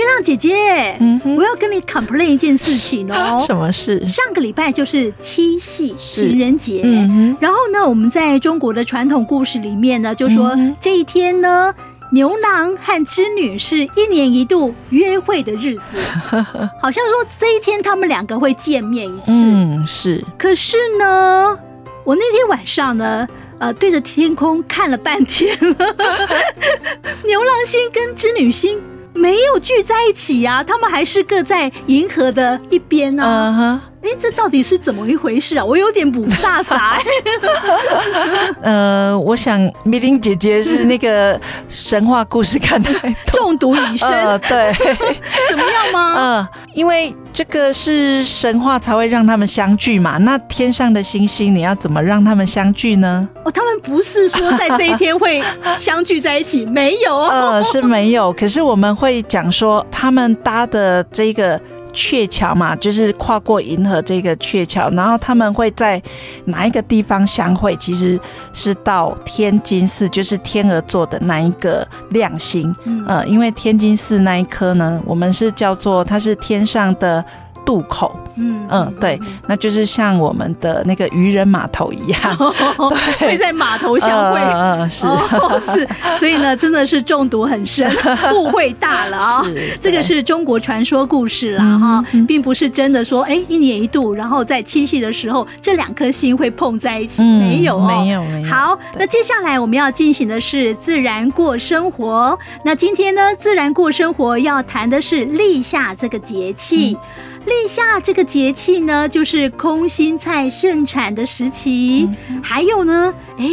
月亮姐姐，嗯，我要跟你 complain 一件事情哦。什么事？上个礼拜就是七夕情人节，嗯，然后呢，我们在中国的传统故事里面呢，就说这一天呢，牛郎和织女是一年一度约会的日子，好像说这一天他们两个会见面一次。嗯，是。可是呢，我那天晚上呢，呃，对着天空看了半天，牛郎星跟织女星。没有聚在一起呀、他们还是各在银河的一边呢、哎、uh 这到底是怎么一回事啊？我有点不飒飒。呃，我想米玲姐姐是那个神话故事看太多，中毒已深。呃，对，怎么样吗？嗯、呃，因为这个是神话才会让他们相聚嘛。那天上的星星，你要怎么让他们相聚呢？哦，他们不是说在这一天会相聚在一起，没有。呃，是没有。可是我们会讲说，他们搭的这个。鹊桥嘛，就是跨过银河这个鹊桥，然后他们会在哪一个地方相会？其实是到天津寺，就是天鹅座的那一个亮星。嗯、呃，因为天津寺那一颗呢，我们是叫做它是天上的渡口。嗯嗯，对，那就是像我们的那个渔人码头一样，哦、对，会在码头相会。嗯，是、哦、是，所以呢，真的是中毒很深，误会大了啊、哦！这个是中国传说故事啦，哈、嗯，并不是真的说，哎，一年一度，然后在七夕的时候，这两颗星会碰在一起，嗯、没有、哦，没有，没有。好，那接下来我们要进行的是自然过生活。那今天呢，自然过生活要谈的是立夏这个节气。嗯立夏这个节气呢，就是空心菜盛产的时期。嗯、还有呢，哎，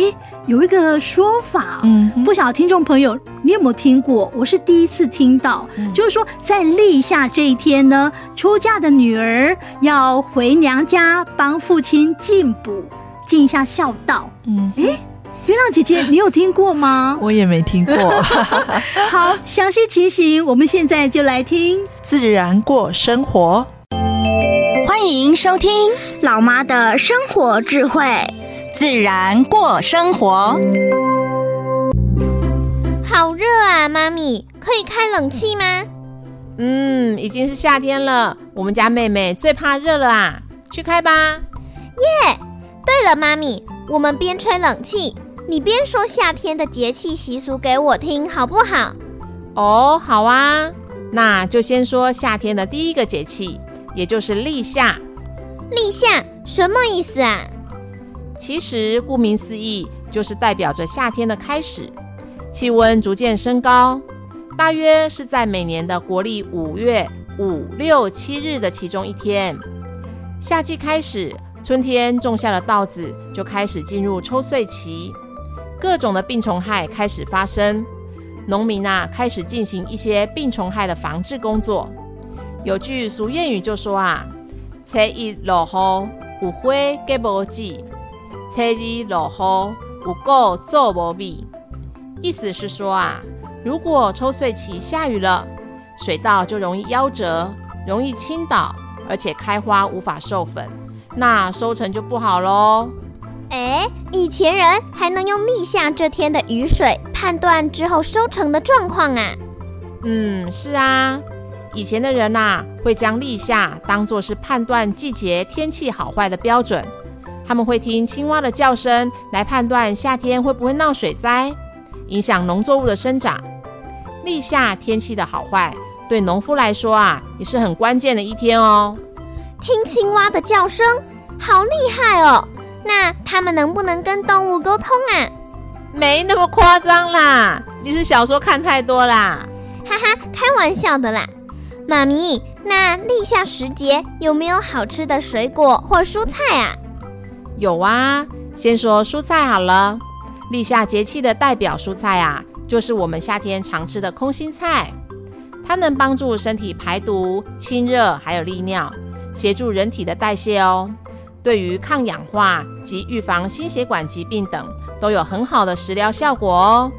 有一个说法，嗯，不晓得听众朋友你有没有听过？我是第一次听到，嗯、就是说在立夏这一天呢，出嫁的女儿要回娘家帮父亲进补，尽一下孝道。嗯，哎，月亮姐姐，你有听过吗？我也没听过。好，详细情形，我们现在就来听自然过生活。欢迎收听老妈的生活智慧，自然过生活。好热啊，妈咪，可以开冷气吗？嗯，已经是夏天了，我们家妹妹最怕热了啊，去开吧。耶！Yeah! 对了，妈咪，我们边吹冷气，你边说夏天的节气习俗给我听，好不好？哦，好啊，那就先说夏天的第一个节气。也就是立夏，立夏什么意思啊？其实顾名思义，就是代表着夏天的开始，气温逐渐升高，大约是在每年的国历五月五六七日的其中一天。夏季开始，春天种下的稻子就开始进入抽穗期，各种的病虫害开始发生，农民啊开始进行一些病虫害的防治工作。有句俗谚语就说啊，初一落雨，有花结无籽；初二落雨，有谷做无米。意思是说啊，如果抽穗期下雨了，水稻就容易夭折，容易倾倒，而且开花无法授粉，那收成就不好喽。哎，以前人还能用立夏这天的雨水判断之后收成的状况啊？嗯，是啊。以前的人呐、啊，会将立夏当作是判断季节天气好坏的标准。他们会听青蛙的叫声来判断夏天会不会闹水灾，影响农作物的生长。立夏天气的好坏，对农夫来说啊，也是很关键的一天哦。听青蛙的叫声，好厉害哦！那他们能不能跟动物沟通啊？没那么夸张啦，你是小说看太多啦。哈哈，开玩笑的啦。妈咪，那立夏时节有没有好吃的水果或蔬菜啊？有啊，先说蔬菜好了。立夏节气的代表蔬菜啊，就是我们夏天常吃的空心菜。它能帮助身体排毒、清热，还有利尿，协助人体的代谢哦。对于抗氧化及预防心血管疾病等都有很好的食疗效果哦。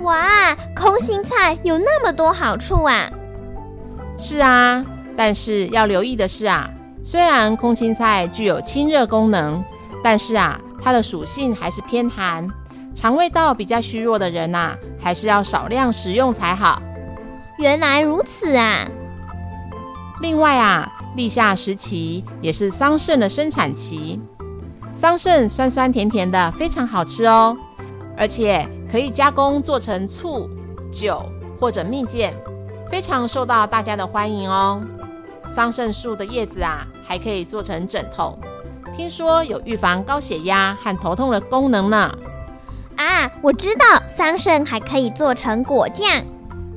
哇，空心菜有那么多好处啊！是啊，但是要留意的是啊，虽然空心菜具有清热功能，但是啊，它的属性还是偏寒，肠胃道比较虚弱的人呐、啊，还是要少量食用才好。原来如此啊！另外啊，立夏时期也是桑葚的生产期，桑葚酸酸甜甜的，非常好吃哦，而且可以加工做成醋、酒或者蜜饯，非常受到大家的欢迎哦。桑葚树的叶子啊，还可以做成枕头，听说有预防高血压和头痛的功能呢。啊，我知道桑葚还可以做成果酱。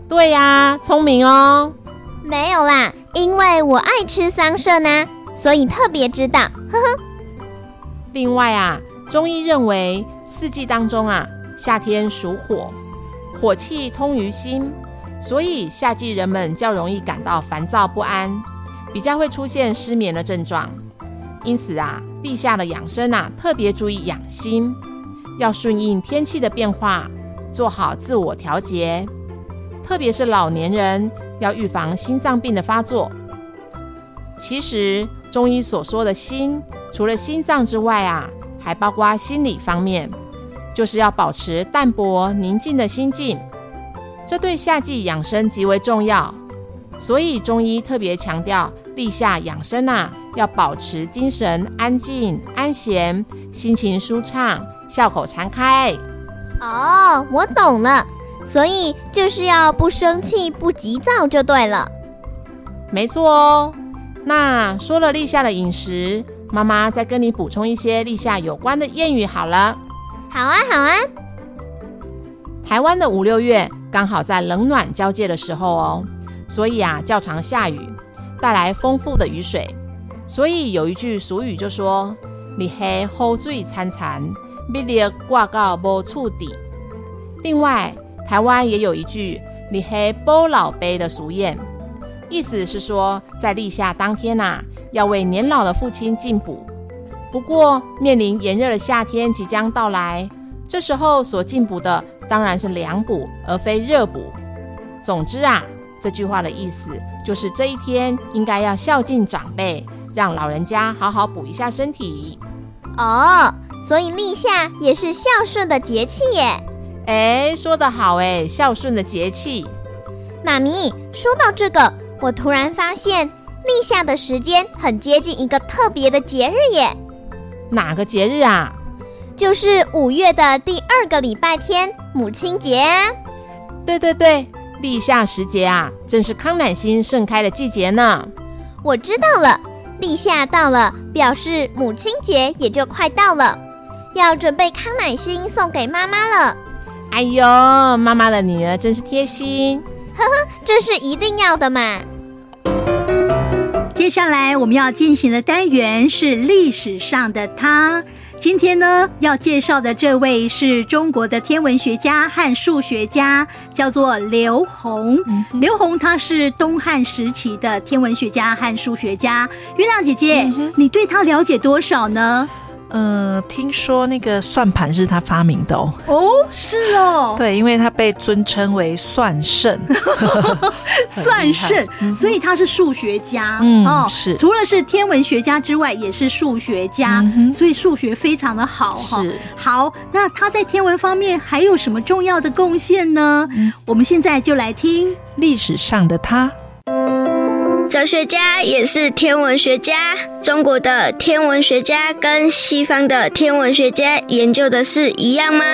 对呀，聪明哦。没有啦，因为我爱吃桑葚呢，所以特别知道。呵呵。另外啊，中医认为四季当中啊，夏天属火，火气通于心，所以夏季人们较容易感到烦躁不安，比较会出现失眠的症状。因此啊，立夏的养生啊，特别注意养心，要顺应天气的变化，做好自我调节，特别是老年人。要预防心脏病的发作。其实中医所说的心，除了心脏之外啊，还包括心理方面，就是要保持淡泊宁静的心境。这对夏季养生极为重要。所以中医特别强调立夏养生啊，要保持精神安静安闲，心情舒畅，笑口常开。哦，我懂了。所以就是要不生气、不急躁就对了。没错哦。那说了立夏的饮食，妈妈再跟你补充一些立夏有关的谚语好了。好啊，好啊。台湾的五六月刚好在冷暖交界的时候哦，所以啊较常下雨，带来丰富的雨水。所以有一句俗语就说：“立夏雨水潺潺，蜜粒挂到无处滴。”另外。台湾也有一句“立夏补老爸”的俗谚，意思是说，在立夏当天呐、啊，要为年老的父亲进补。不过，面临炎热的夏天即将到来，这时候所进补的当然是凉补，而非热补。总之啊，这句话的意思就是这一天应该要孝敬长辈，让老人家好好补一下身体。哦，所以立夏也是孝顺的节气耶。哎，说得好哎，孝顺的节气。妈咪，说到这个，我突然发现立夏的时间很接近一个特别的节日耶。哪个节日啊？就是五月的第二个礼拜天，母亲节啊。对对对，立夏时节啊，正是康乃馨盛开的季节呢。我知道了，立夏到了，表示母亲节也就快到了，要准备康乃馨送给妈妈了。哎呦，妈妈的女儿真是贴心，呵呵，这是一定要的嘛。接下来我们要进行的单元是历史上的他。今天呢，要介绍的这位是中国的天文学家和数学家，叫做刘宏。刘宏他是东汉时期的天文学家和数学家。月亮姐姐，嗯，你对他了解多少呢？呃，听说那个算盘是他发明的哦。哦，是哦。对，因为他被尊称为算圣，算圣，所以他是数学家。嗯，哦，是。除了是天文学家之外，也是数学家，嗯，所以数学非常的好哈。是。好，那他在天文方面还有什么重要的贡献呢？嗯，我们现在就来听历史上的他。哲学家也是天文学家。中国的天文学家跟西方的天文学家研究的是一样吗？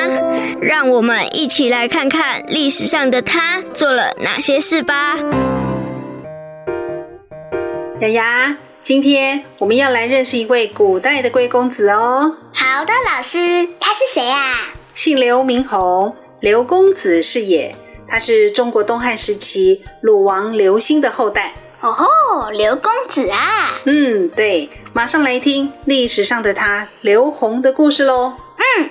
让我们一起来看看历史上的他做了哪些事吧。雅雅，今天我们要来认识一位古代的贵公子哦。好的，老师，他是谁啊？姓刘，名宏，刘公子是也。他是中国东汉时期鲁王刘欣的后代。哦吼，刘公子啊！嗯，对，马上来听历史上的他刘宏的故事喽。嗯，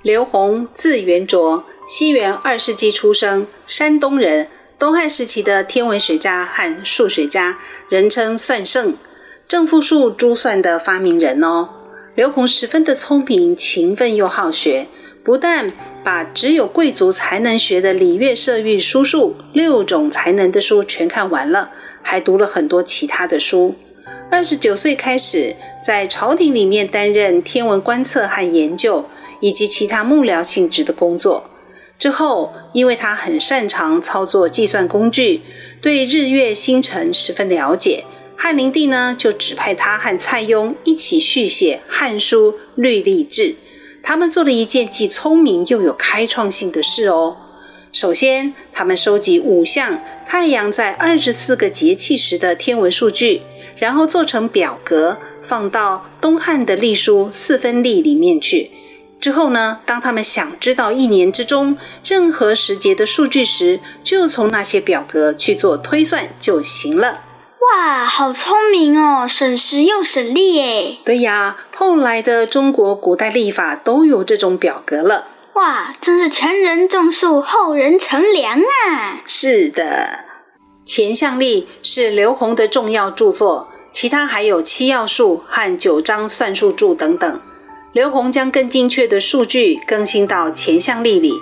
刘宏字元卓，西元二世纪出生，山东人，东汉时期的天文学家和数学家，人称算圣，正负数珠算的发明人哦。刘宏十分的聪明、勤奋又好学，不但把只有贵族才能学的礼乐射御书数六种才能的书全看完了，还读了很多其他的书。二十九岁开始在朝廷里面担任天文观测和研究，以及其他幕僚性质的工作。之后，因为他很擅长操作计算工具，对日月星辰十分了解，汉灵帝呢就指派他和蔡邕一起续写《汉书·律历志》。他们做了一件既聪明又有开创性的事哦。首先，他们收集五项太阳在二十四个节气时的天文数据，然后做成表格，放到东汉的历书《四分历》里面去。之后呢，当他们想知道一年之中任何时节的数据时，就从那些表格去做推算就行了。哇，好聪明哦，省时又省力耶！对呀，后来的中国古代历法都有这种表格了。哇，真是前人种树，后人乘凉啊！是的，《乾象历》是刘宏的重要著作，其他还有七要术和九章算术注等等。刘宏将更精确的数据更新到《乾象历》里，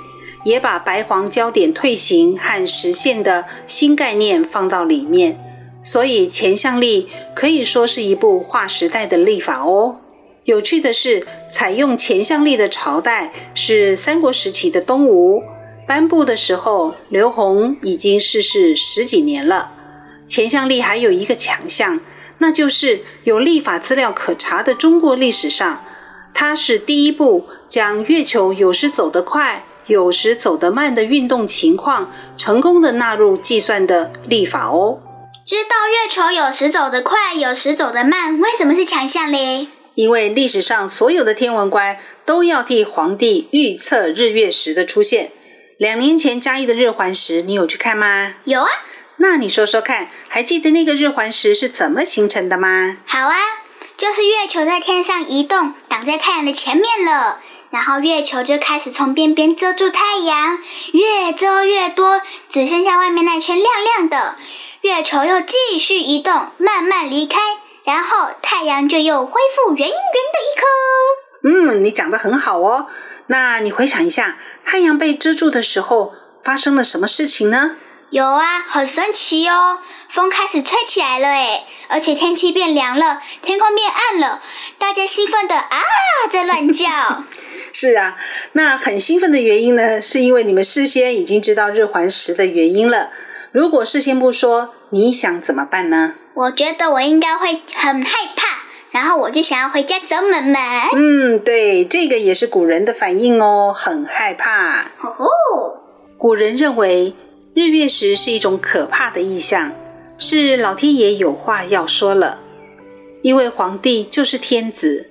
也把白黄焦点退行和实现的新概念放到里面，所以《乾象历》可以说是一部划时代的历法哦。有趣的是，采用《乾象历》的朝代是三国时期的东吴，颁布的时候，刘宏已经逝世十几年了。《乾象历》还有一个强项，那就是有历法资料可查的中国历史上。它是第一部将月球有时走得快、有时走得慢的运动情况，成功的纳入计算的历法哦。知道月球有时走得快、有时走得慢，为什么是强项嘞？因为历史上所有的天文官都要替皇帝预测日月食的出现。两年前嘉义的日环食，你有去看吗？有啊。那你说说看，还记得那个日环食是怎么形成的吗？好啊。就是月球在天上移动，挡在太阳的前面了，然后月球就开始从边边遮住太阳，越遮越多，只剩下外面那圈亮亮的。月球又继续移动，慢慢离开，然后太阳就又恢复圆圆的一颗。嗯，你讲的很好哦。那你回想一下，太阳被遮住的时候发生了什么事情呢？有啊，很神奇哦，风开始吹起来了诶，而且天气变凉了，天空变暗了，大家兴奋的啊在乱叫。是啊，那很兴奋的原因呢，是因为你们事先已经知道日环食的原因了。如果事先不说，你想怎么办呢？我觉得我应该会很害怕，然后我就想要回家走门门。嗯，对，这个也是古人的反应哦，很害怕。哦吼，古人认为。日月食是一种可怕的意象，是老天爷有话要说了。因为皇帝就是天子，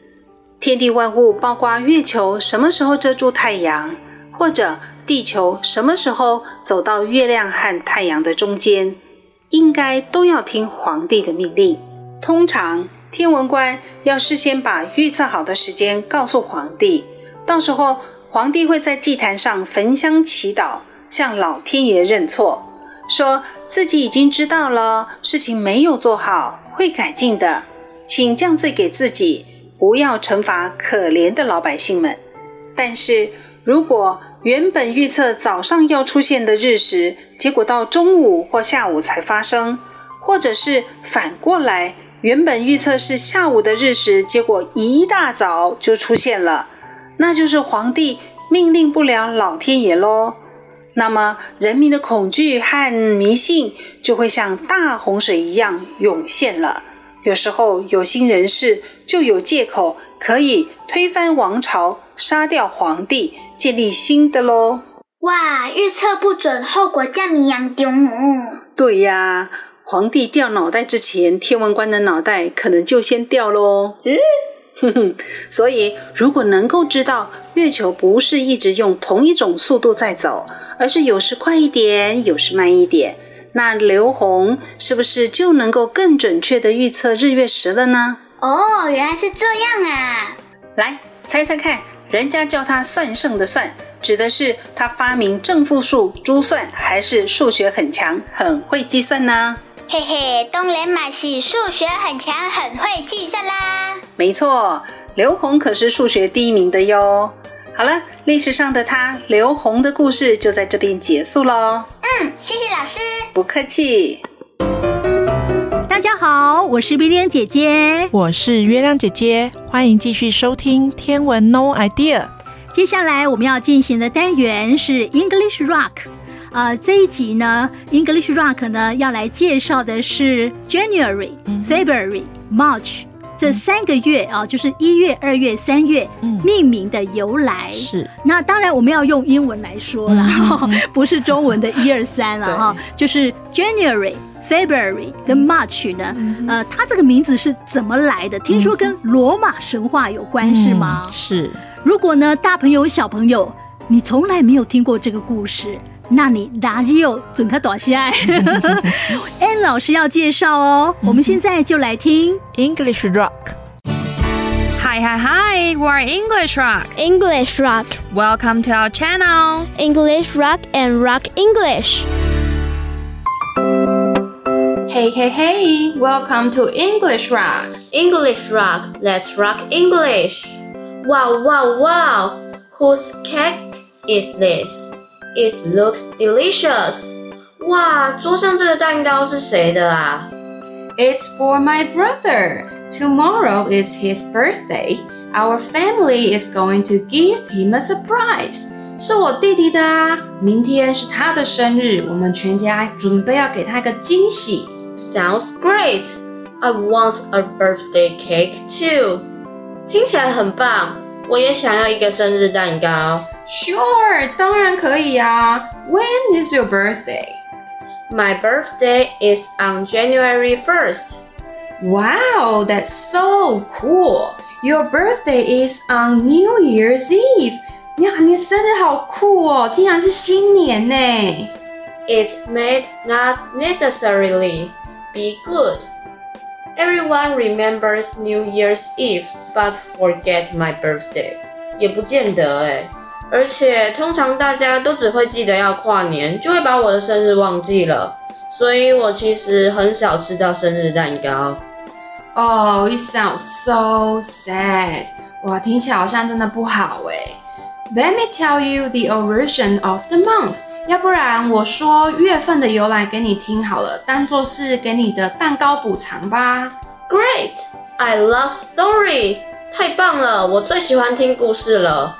天地万物，包括月球什么时候遮住太阳，或者地球什么时候走到月亮和太阳的中间，应该都要听皇帝的命令。通常天文官要事先把预测好的时间告诉皇帝，到时候皇帝会在祭坛上焚香祈祷。向老天爷认错，说自己已经知道了，事情没有做好，会改进的，请降罪给自己，不要惩罚可怜的老百姓们。但是如果原本预测早上要出现的日食，结果到中午或下午才发生，或者是反过来，原本预测是下午的日食，结果一大早就出现了，那就是皇帝命令不了老天爷喽。那么，人民的恐惧和迷信就会像大洪水一样涌现了。有时候，有心人士就有借口可以推翻王朝、杀掉皇帝，建立新的喽。哇，预测不准，后果这么严重哦。对呀，皇帝掉脑袋之前，天文官的脑袋可能就先掉喽。嗯，哼哼。所以，如果能够知道月球不是一直用同一种速度在走，而是有时快一点，有时慢一点。那刘宏是不是就能够更准确的预测日月食了呢？哦，原来是这样啊！来猜猜看，人家叫他算圣的算，指的是他发明正负数珠算，还是数学很强，很会计算呢？嘿嘿，当然嘛是数学很强，很会计算啦。没错，刘宏可是数学第一名的哟。好了，历史上的他刘宏的故事就在这边结束喽。嗯，谢谢老师。不客气。大家好，我是威廉姐姐，我是月亮姐姐，欢迎继续收听天文 No Idea。接下来我们要进行的单元是 English Rock。呃，这一集呢，English Rock 呢要来介绍的是 January、嗯、February、March 这三个月啊、就是一月、二月、三月、嗯、命名的由来。是，那当然我们要用英文来说了，嗯、不是中文的一二三了哈，就是 January、February 跟 March 呢，嗯、呃，它这个名字是怎么来的？听说跟罗马神话有关系吗？嗯、是。如果呢，大朋友小朋友，你从来没有听过这个故事。那你哪里有准他短信爱？Ann 老师要介绍哦，我们现在就来听 English Rock。Hi hi hi, we're English Rock. English Rock. Welcome to our channel. English Rock and Rock English. Hey hey hey, welcome to English Rock. English Rock, let's rock English. Wow wow wow, whose cake is this? It looks delicious. 哇，桌上这个蛋糕是谁的啊？It's for my brother. Tomorrow is his birthday. Our family is going to give him a surprise. 是我弟弟的啊，明天是他的生日，我们全家准备要给他一个惊喜。 Sounds great. I want a birthday cake too. 听起来很棒，我也想要一个生日蛋糕。Sure，当然可以啊。When is your birthday? My birthday is on January 1st. Wow, that's so cool. Your birthday is on New Year's Eve. 呀，你生日好酷哦，竟然是新年呢。It may not necessarily be good. Everyone remembers New Year's Eve, but forget my birthday. 也不见得哎。而且通常大家都只会记得要跨年，就会把我的生日忘记了，所以我其实很少吃到生日蛋糕。Oh, it sounds so sad. 哇，听起来好像真的不好哎。Let me tell you the origin of the month. 要不然我说月份的由来给你听好了，当做是给你的蛋糕补偿吧。Great, I love story. 太棒了，我最喜欢听故事了。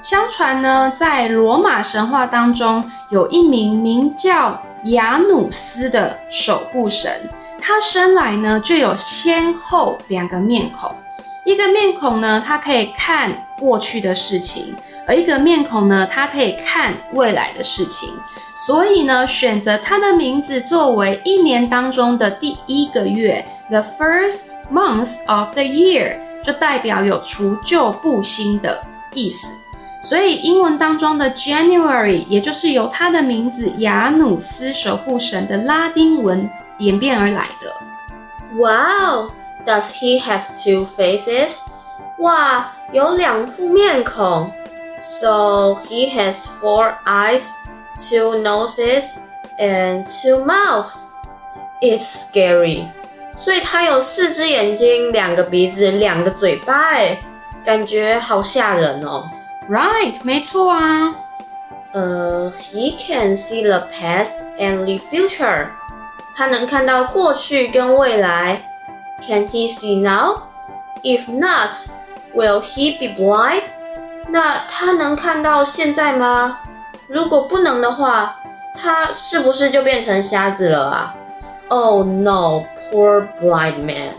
相传呢，在罗马神话当中，有一名名叫亚努斯的守护神，他生来呢就有先后两个面孔，一个面孔呢，他可以看过去的事情，而一个面孔呢，它可以看未来的事情，所以呢，选择他的名字作为一年当中的第一个月，the first month of the year，就代表有除旧布新的意思。所以英文当中的 January，也就是由他的名字雅努斯守护神的拉丁文演变而来的。Wow, does he have two faces? 哇，有两副面孔。So he has four eyes, two noses, and two mouths. It's scary. 所以他有四只眼睛、两个鼻子、两个嘴巴，哎，感觉好吓人哦。Right，没错啊。呃、uh,，He can see the past and the future。他能看到过去跟未来。Can he see now? If not, will he be blind? 那他能看到现在吗？如果不能的话，他是不是就变成瞎子了啊？Oh no, poor blind man.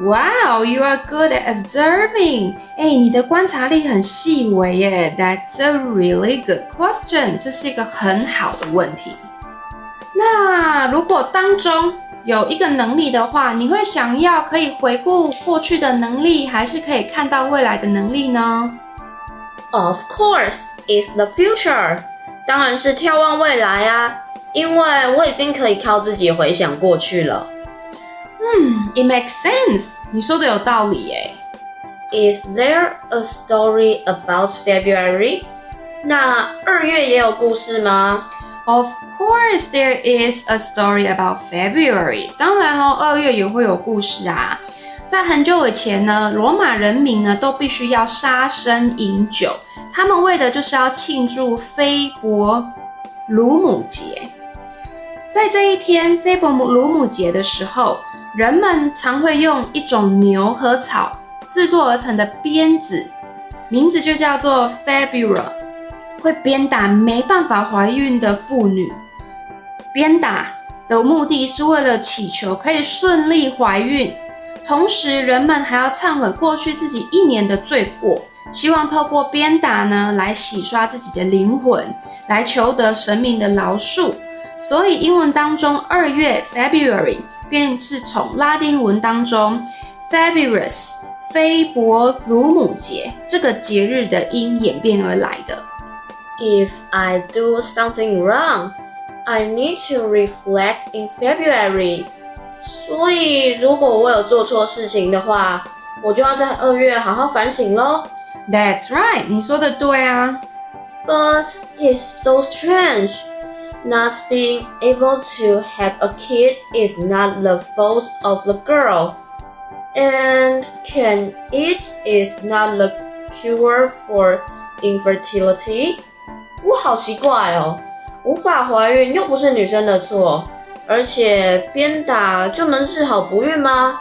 Wow, you are good at observing. 哎，你的观察力很细微耶。That's a really good question. 这是一个很好的问题。那如果当中有一个能力的话，你会想要可以回顾过去的能力，还是可以看到未来的能力呢？Of course, it's the future. 当然是眺望未来啊，因为我已经可以靠自己回想过去了。嗯，It makes sense。你说的有道理耶。Is there a story about February？那二月也有故事吗？Of course, there is a story about February. 当然喽，二月也会有故事啊。在很久以前呢，罗马人民呢都必须要杀生饮酒，他们为的就是要庆祝菲伯鲁姆节。在这一天，菲伯鲁姆节的时候，人们常会用一种牛和草制作而成的鞭子，名字就叫做 Fibula，会鞭打没办法怀孕的妇女。鞭打的目的是为了祈求可以顺利怀孕。同时，人们还要忏悔过去自己一年的罪过，希望透过鞭打呢来洗刷自己的灵魂，来求得神明的饶恕。所以，英文当中二月 February 便是从拉丁文当中 February 菲伯鲁姆节这个节日的音演变而来的。If I do something wrong, I need to reflect in February. 所以，如果我有做错事情的话，我就要在二月好好反省喽。That's right，你说的对啊。But it's so strange. Not being able to have a kid is not the fault of the girl. And can it is not the cure for infertility. 我好奇怪哦，无法怀孕又不是女生的错。而且鞭打就能治好不孕吗？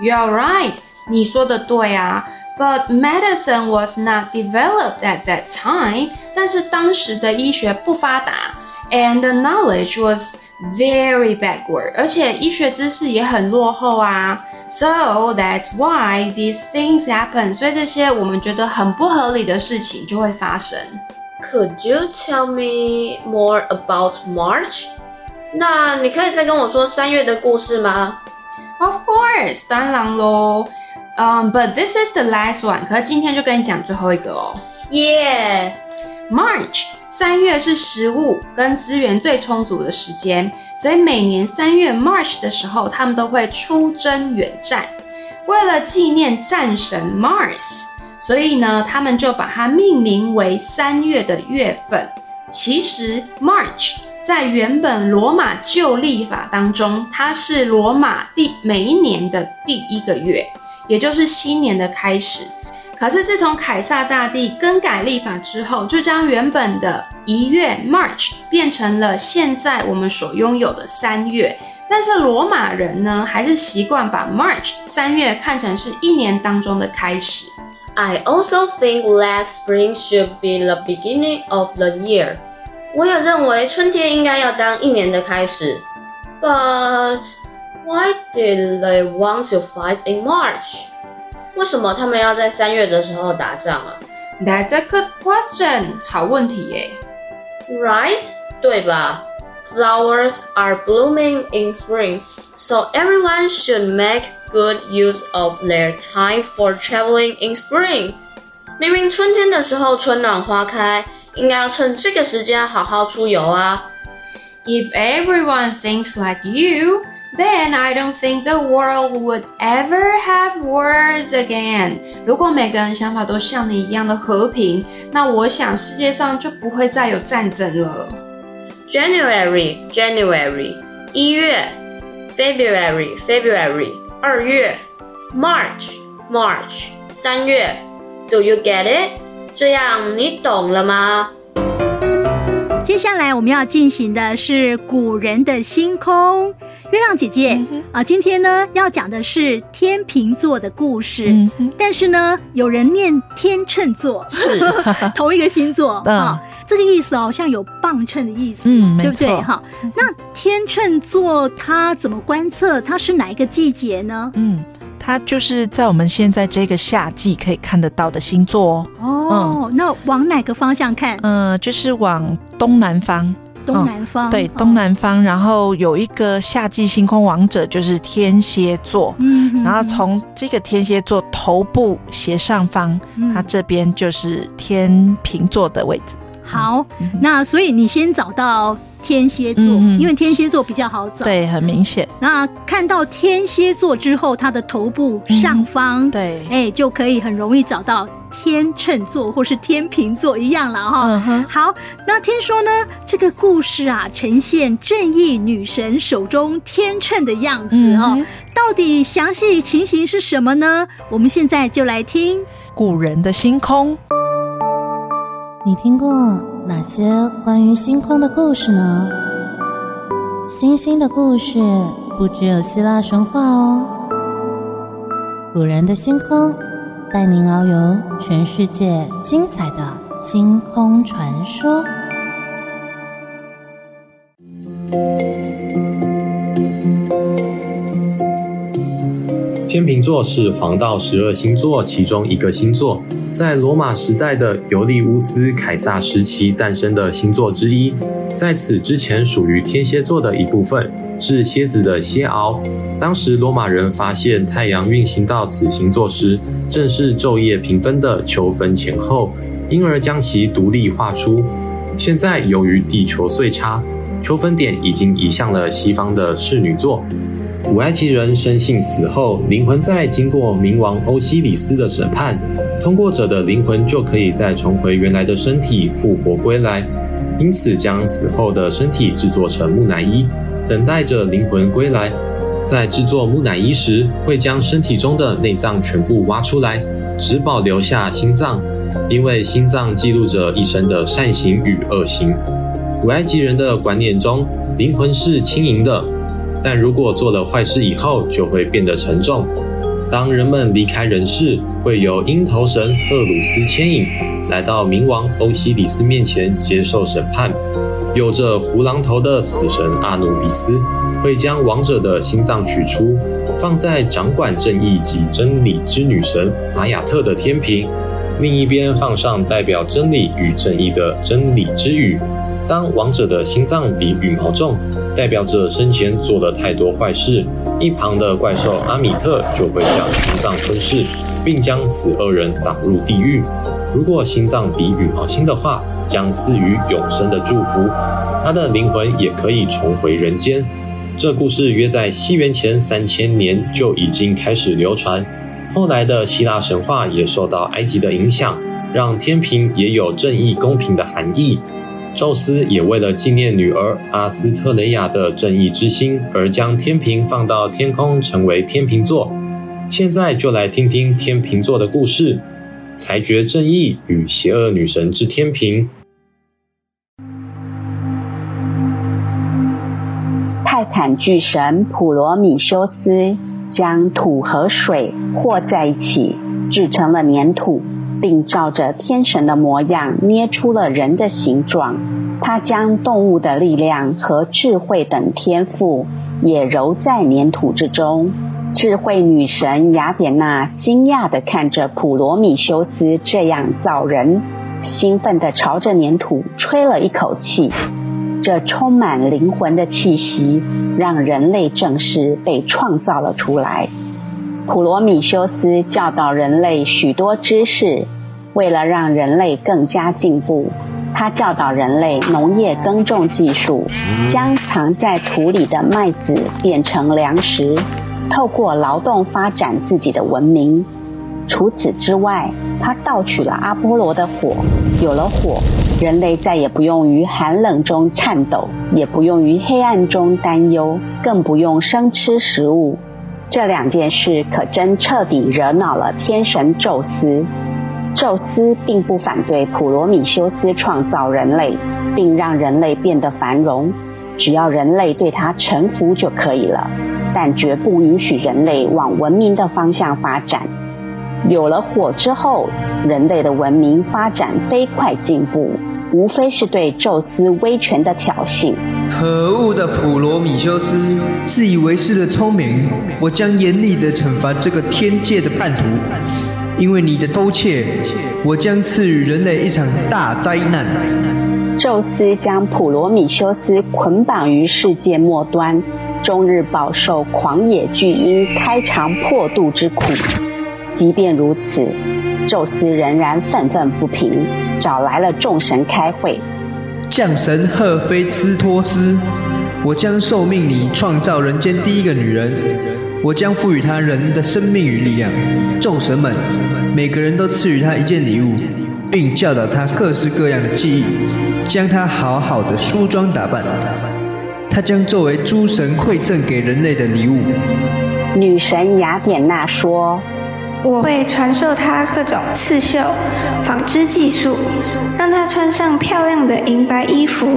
You're right，你说的对啊。But medicine was not developed at that time。但是当时的医学不发达，and the knowledge was very backward。而且医学知识也很落后啊。So that's why these things happen。所以这些我们觉得很不合理的事情就会发生。Could you tell me more about March？ 那你可以再跟我说三月的故事吗？Of course，当然喽。嗯、um,，But this is the last one。可是今天就跟你讲最后一个哦。Yeah，March，三月是食物跟资源最充足的时间，所以每年三月 March 的时候，他们都会出征远战。为了纪念战神 Mars，所以呢，他们就把它命名为三月的月份。其实 March。在原本罗马旧历法当中，它是罗马第每一年的第一个月，也就是新年的开始。可是自从凯撒大帝更改历法之后，就将原本的一月 March 变成了现在我们所拥有的三月。但是罗马人呢，还是习惯把 March 三月看成是一年当中的开始。I also think last spring should be the beginning of the year. 我也认为春天应该要当一年的开始，But why did they want to fight in March？为什么他们要在三月的时候打仗啊？That's a good question，好问题耶。Right，对吧？Flowers are blooming in spring, so everyone should make good use of their time for traveling in spring。明明春天的时候春暖花开。 应该要趁这个时间好好出游啊！If everyone thinks like you, then I don't think the world would ever have wars again. 如果每个人想法都像你一样的和平，那我想世界上就不会再有战争了。January, January，一月；February, February，二月；March, March，三月。Do you get it? 这样你懂了吗？接下来我们要进行的是古人的星空。月亮姐姐、嗯、啊，今天呢要讲的是天秤座的故事，嗯、但是呢有人念天秤座，是 同一个星座、嗯、啊。这个意思好像有磅秤的意思，嗯，对不对？哈，那天秤座它怎么观测？它是哪一个季节呢？嗯。它就是在我们现在这个夏季可以看得到的星座哦。哦，嗯、那往哪个方向看？嗯、呃，就是往东南方。东南方。嗯、对，东南方。然后有一个夏季星空王者，就是天蝎座。嗯。然后从这个天蝎座头部斜上方，嗯、它这边就是天平座的位置。好，嗯、那所以你先找到。天蝎座，因为天蝎座比较好找，对，很明显。那看到天蝎座之后，它的头部上方，对，哎，就可以很容易找到天秤座或是天秤座一样了哈。嗯，好，那听说呢，这个故事啊，呈现正义女神手中天秤的样子哦。嗯到底详细情形是什么呢？我们现在就来听古人的星空。你听过哪些关于星空的故事呢？星星的故事不只有希腊神话哦。古人的星空，带您遨游全世界精彩的星空传说。天秤座是黄道十二星座其中一个星座，在罗马时代的尤利乌斯·凯撒时期诞生的星座之一。在此之前，属于天蝎座的一部分，是蝎子的蝎螯。当时罗马人发现太阳运行到此星座时，正是昼夜平分的秋分前后，因而将其独立画出。现在由于地球岁差，秋分点已经移向了西方的侍女座。古埃及人深信死后灵魂在经过冥王欧西里斯的审判，通过者的灵魂就可以再重回原来的身体复活归来，因此将死后的身体制作成木乃伊，等待着灵魂归来。在制作木乃伊时，会将身体中的内脏全部挖出来，只保留下心脏，因为心脏记录着一生的善行与恶行。古埃及人的观念中，灵魂是轻盈的。但如果做了坏事以后，就会变得沉重。当人们离开人世，会由鹰头神赫鲁斯牵引，来到冥王欧西里斯面前接受审判。有着胡狼头的死神阿努比斯会将亡者的心脏取出，放在掌管正义及真理之女神玛雅特的天平，另一边放上代表真理与正义的真理之羽。当亡者的心脏比羽毛重，代表着生前做了太多坏事，一旁的怪兽阿米特就会将心脏吞噬，并将此二人打入地狱。如果心脏比羽毛轻的话，将赐予永生的祝福，他的灵魂也可以重回人间。这故事约在西元前三千年就已经开始流传，后来的希腊神话也受到埃及的影响，让天平也有正义公平的含义。宙斯也为了纪念女儿阿斯特雷亚的正义之心，而将天平放到天空，成为天秤座。现在就来听听天秤座的故事，裁决正义与邪恶女神之天平。泰坦巨神普罗米修斯将土和水和在一起，制成了粘土。并照着天神的模样捏出了人的形状。他将动物的力量和智慧等天赋也揉在粘土之中。智慧女神雅典娜惊讶地看着普罗米修斯这样造人，兴奋地朝着粘土吹了一口气。这充满灵魂的气息，让人类正式被创造了出来。普罗米修斯教导人类许多知识，为了让人类更加进步，他教导人类农业耕种技术，将藏在土里的麦子变成粮食，透过劳动发展自己的文明。除此之外，他盗取了阿波罗的火，有了火，人类再也不用于寒冷中颤抖，也不用于黑暗中担忧，更不用生吃食物。这两件事可真彻底惹恼了天神宙斯。宙斯并不反对普罗米修斯创造人类，并让人类变得繁荣，只要人类对他臣服就可以了，但绝不允许人类往文明的方向发展。有了火之后，人类的文明发展飞快进步。无非是对宙斯威权的挑衅。可恶的普罗米修斯，自以为是的聪明，我将严厉的惩罚这个天界的叛徒。因为你的偷窃，我将赐予人类一场大灾难。宙斯将普罗米修斯捆绑于世界末端，终日饱受狂野巨鹰开肠破肚之苦。即便如此，宙斯仍然愤愤不平，找来了众神开会。降神赫菲斯托斯，我将受命你创造人间第一个女人，我将赋予她人的生命与力量。众神们，每个人都赐予她一件礼物，并教导她各式各样的技艺，将她好好的梳妆打扮。她将作为诸神馈赠给人类的礼物。女神雅典娜说。我会传授他各种刺绣、纺织技术，让他穿上漂亮的银白衣服，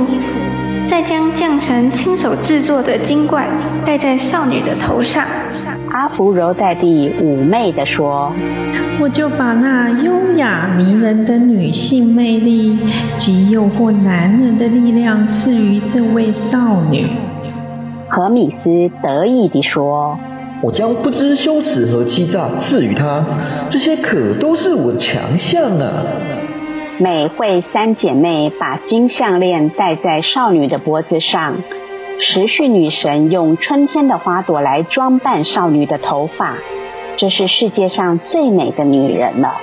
再将将神亲手制作的金冠戴在少女的头上。阿芙柔在地妩媚地说：“我就把那优雅迷人的女性魅力及诱惑男人的力量赐予这位少女。”荷米斯得意地说。我将不知羞耻和欺诈赐予他，这些可都是我的强项啊！美惠三姐妹把金项链戴在少女的脖子上，时序女神用春天的花朵来装扮少女的头发，这是世界上最美的女人了，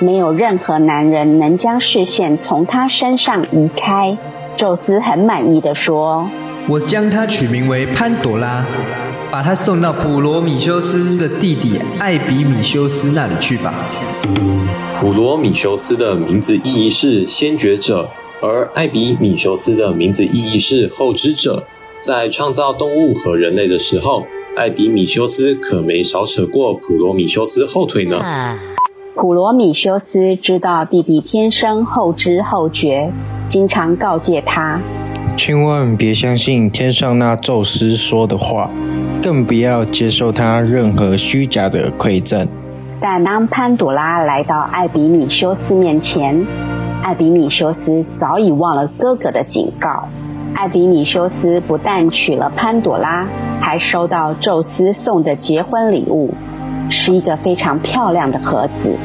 没有任何男人能将视线从她身上移开。宙斯很满意的说：“我将她取名为潘朵拉。”把他送到普罗米修斯的弟弟艾比米修斯那里去吧。普罗米修斯的名字意义是先觉者，而艾比米修斯的名字意义是后知者。在创造动物和人类的时候，艾比米修斯可没少扯过普罗米修斯后腿呢。普罗米修斯知道弟弟天生后知后觉，经常告诫他。千万别相信天上那宙斯说的话，更不要接受他任何虚假的馈赠。但当潘朵拉来到艾比米修斯面前，艾比米修斯早已忘了哥哥的警告。艾比米修斯不但娶了潘朵拉，还收到宙斯送的结婚礼物，是一个非常漂亮的盒子。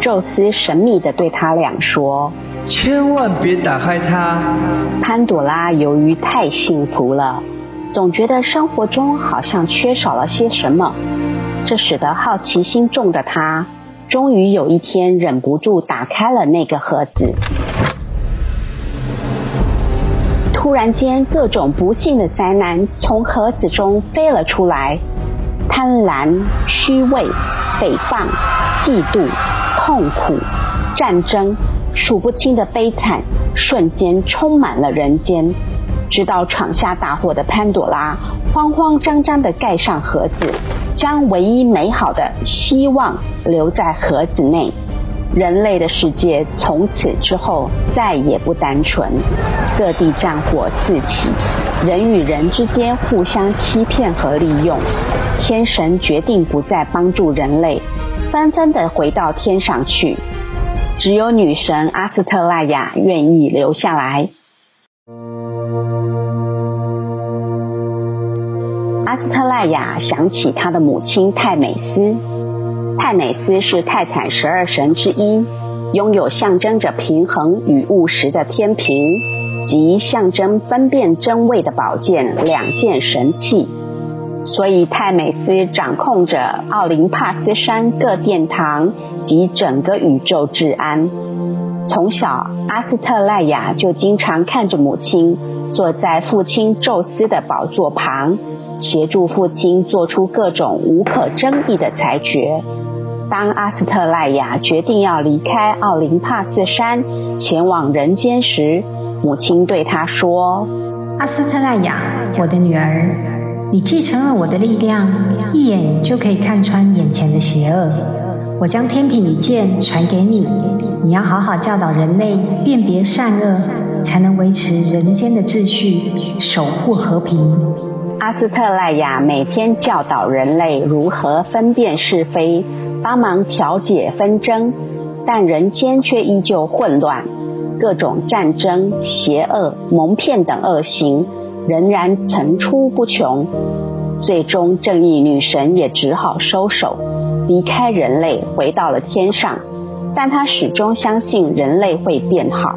宙斯神秘地对他俩说。千万别打开它。潘朵拉由于太幸福了，总觉得生活中好像缺少了些什么，这使得好奇心重的她，终于有一天忍不住打开了那个盒子。突然间，各种不幸的灾难从盒子中飞了出来：贪婪、虚伪、诽谤、嫉妒、痛苦、战争。数不清的悲惨瞬间充满了人间。直到闯下大祸的潘朵拉慌慌张张地盖上盒子，将唯一美好的希望留在盒子内。人类的世界从此之后再也不单纯，各地战火四起，人与人之间互相欺骗和利用。天神决定不再帮助人类，纷纷地回到天上去。只有女神阿斯特拉雅愿意留下来。阿斯特拉雅想起她的母亲泰美斯。泰美斯是泰坦十二神之一，拥有象征着平衡与务实的天平，及象征分辨真伪的宝剑两件神器。所以，泰美斯掌控着奥林帕斯山各殿堂及整个宇宙治安。从小，阿斯特赖亚就经常看着母亲坐在父亲宙斯的宝座旁，协助父亲做出各种无可争议的裁决。当阿斯特赖亚决定要离开奥林帕斯山，前往人间时，母亲对她说：“阿斯特赖亚，我的女儿。”你继承了我的力量，一眼就可以看穿眼前的邪恶。我将天平与剑传给你，你要好好教导人类辨别善恶，才能维持人间的秩序，守护和平。阿斯特赖亚每天教导人类如何分辨是非，帮忙调解纷争，但人间却依旧混乱，各种战争、邪恶、蒙骗等恶行。仍然层出不穷，最终正义女神也只好收手，离开人类，回到了天上。但她始终相信人类会变好，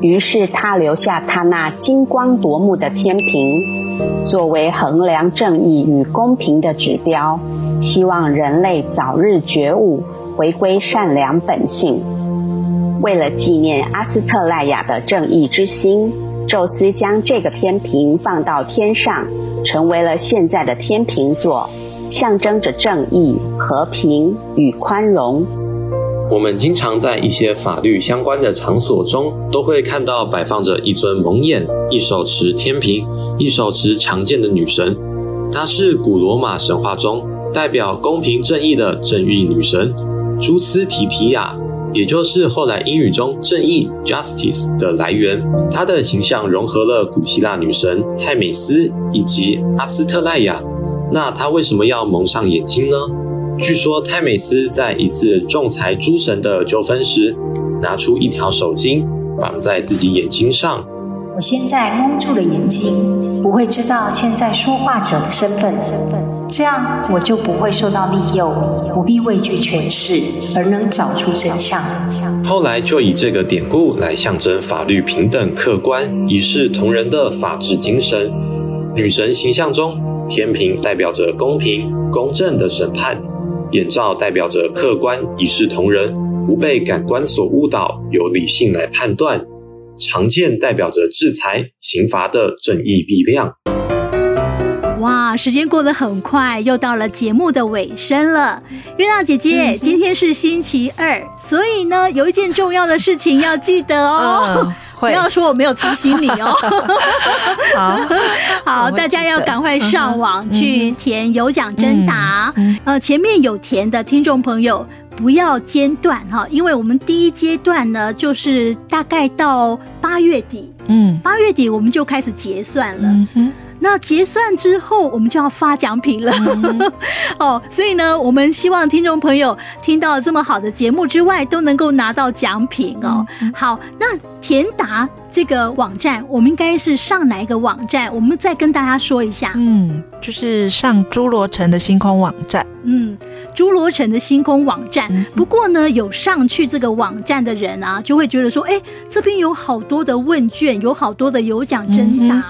于是她留下她那金光夺目的天平，作为衡量正义与公平的指标，希望人类早日觉悟，回归善良本性。为了纪念阿斯特赖亚的正义之心。宙斯将这个天平放到天上，成为了现在的天秤座。象征着正义、和平与宽容。我们经常在一些法律相关的场所中，都会看到摆放着一尊蒙眼、一手持天平、一手持长剑的女神。她是古罗马神话中代表公平正义的正义女神朱斯提提亚，也就是后来英语中正义 （justice） 的来源。她的形象融合了古希腊女神泰美斯以及阿斯特赖亚。那她为什么要蒙上眼睛呢？据说泰美斯在一次仲裁诸神的纠纷时，拿出一条手巾绑在自己眼睛上。我现在蒙住了眼睛，不会知道现在说话者的身份，这样我就不会受到利诱，不必畏惧权势，而能找出真相。后来就以这个典故来象征法律平等、客观、一视同仁的法治精神。女神形象中，天平代表着公平、公正的审判。眼罩代表着客观、一视同仁，不被感官所误导，由理性来判断；长剑代表着制裁、刑罚的正义力量。哇，时间过得很快，又到了节目的尾声了。月亮姐姐，嗯、今天是星期二，所以呢，有一件重要的事情要记得哦。嗯 不要说我没有提醒你哦。好，好，大家要赶快上网去填有奖征答。呃，前面有填的听众朋友不要间断哈，因为我们第一阶段呢，就是大概到八月底，嗯，八月底我们就开始结算了。嗯哼。那结算之后，我们就要发奖品了。嗯、哦，所以呢，我们希望听众朋友听到这么好的节目之外，都能够拿到奖品哦。嗯、好，那田达这个网站，我们应该是上哪一个网站？我们再跟大家说一下。嗯，就是上侏罗城的星空网站。嗯，诸罗城的星空网站。嗯、不过呢，有上去这个网站的人啊，就会觉得说，哎，这边有好多的问卷，有好多的有奖征答。嗯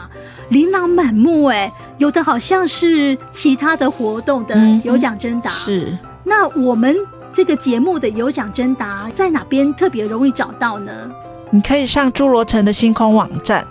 琳琅满目哎，有的好像是其他的活动的有奖征答。是，那我们这个节目的有奖征答在哪边特别容易找到呢？你可以上侏罗城的星空网站，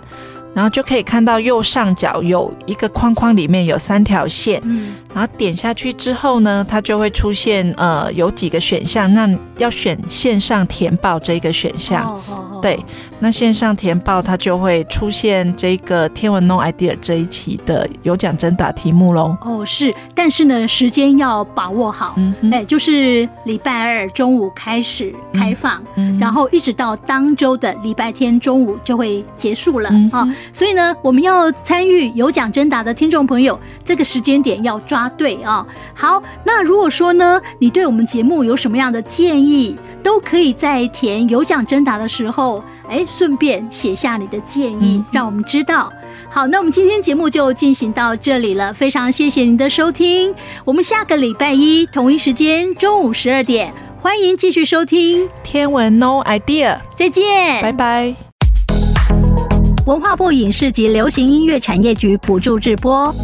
然后就可以看到右上角有一个框框，里面有三条线。嗯，然后点下去之后呢，它就会出现呃有几个选项，那要选线上填报这个选项。哦哦对，那线上填报它就会出现这个天文 No idea 这一期的有奖征答题目喽。哦，是，但是呢，时间要把握好。嗯，哎，就是礼拜二中午开始开放，嗯，然后一直到当周的礼拜天中午就会结束了啊，嗯。所以呢，我们要参与有奖征答的听众朋友，这个时间点要抓对啊。好，那如果说呢，你对我们节目有什么样的建议？都可以在填有奖征答的时候，哎，顺便写下你的建议，让我们知道。好，那我们今天节目就进行到这里了，非常谢谢您的收听。我们下个礼拜一同一时间中午十二点，欢迎继续收听《天文 No Idea》，再见，拜拜。文化部影视及流行音乐产业局补助直播。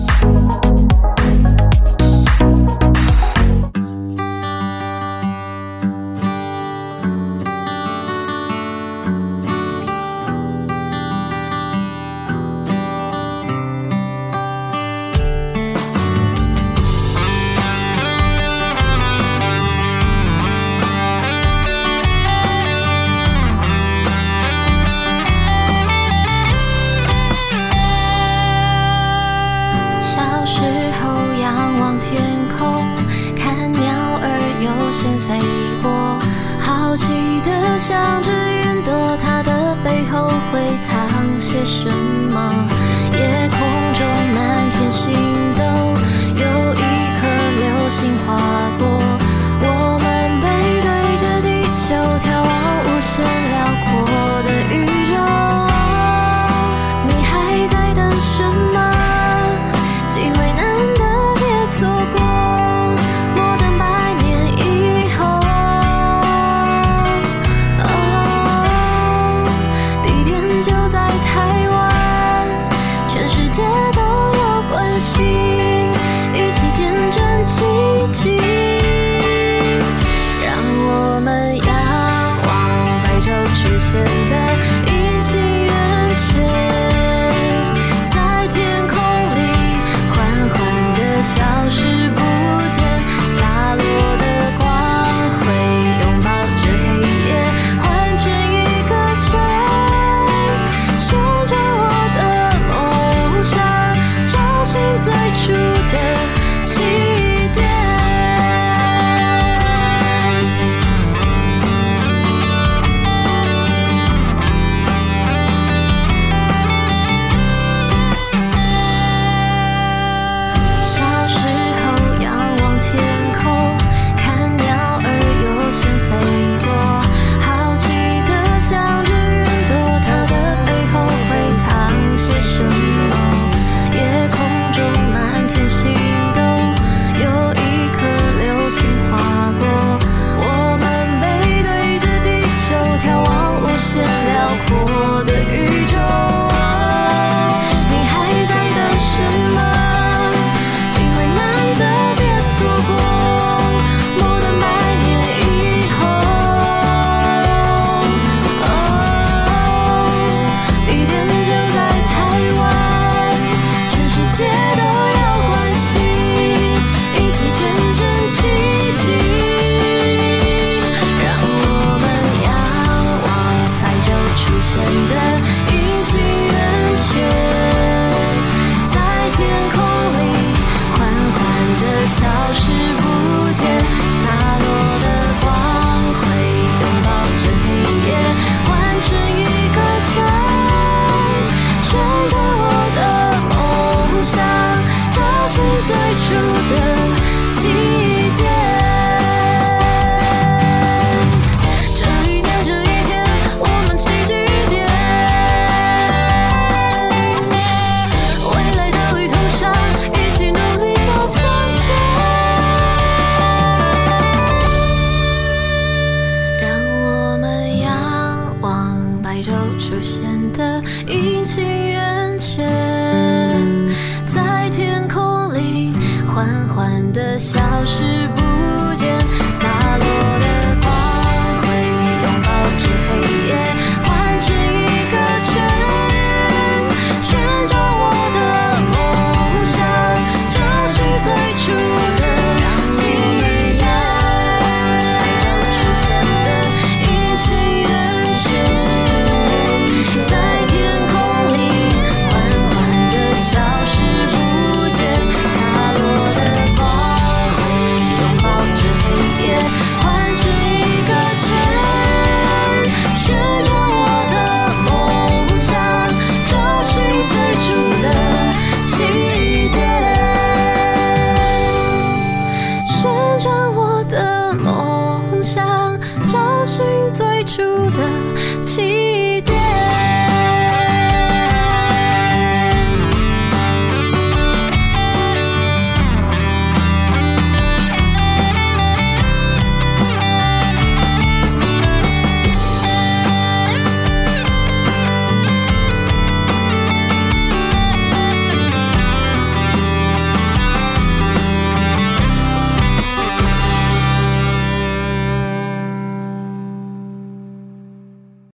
老师不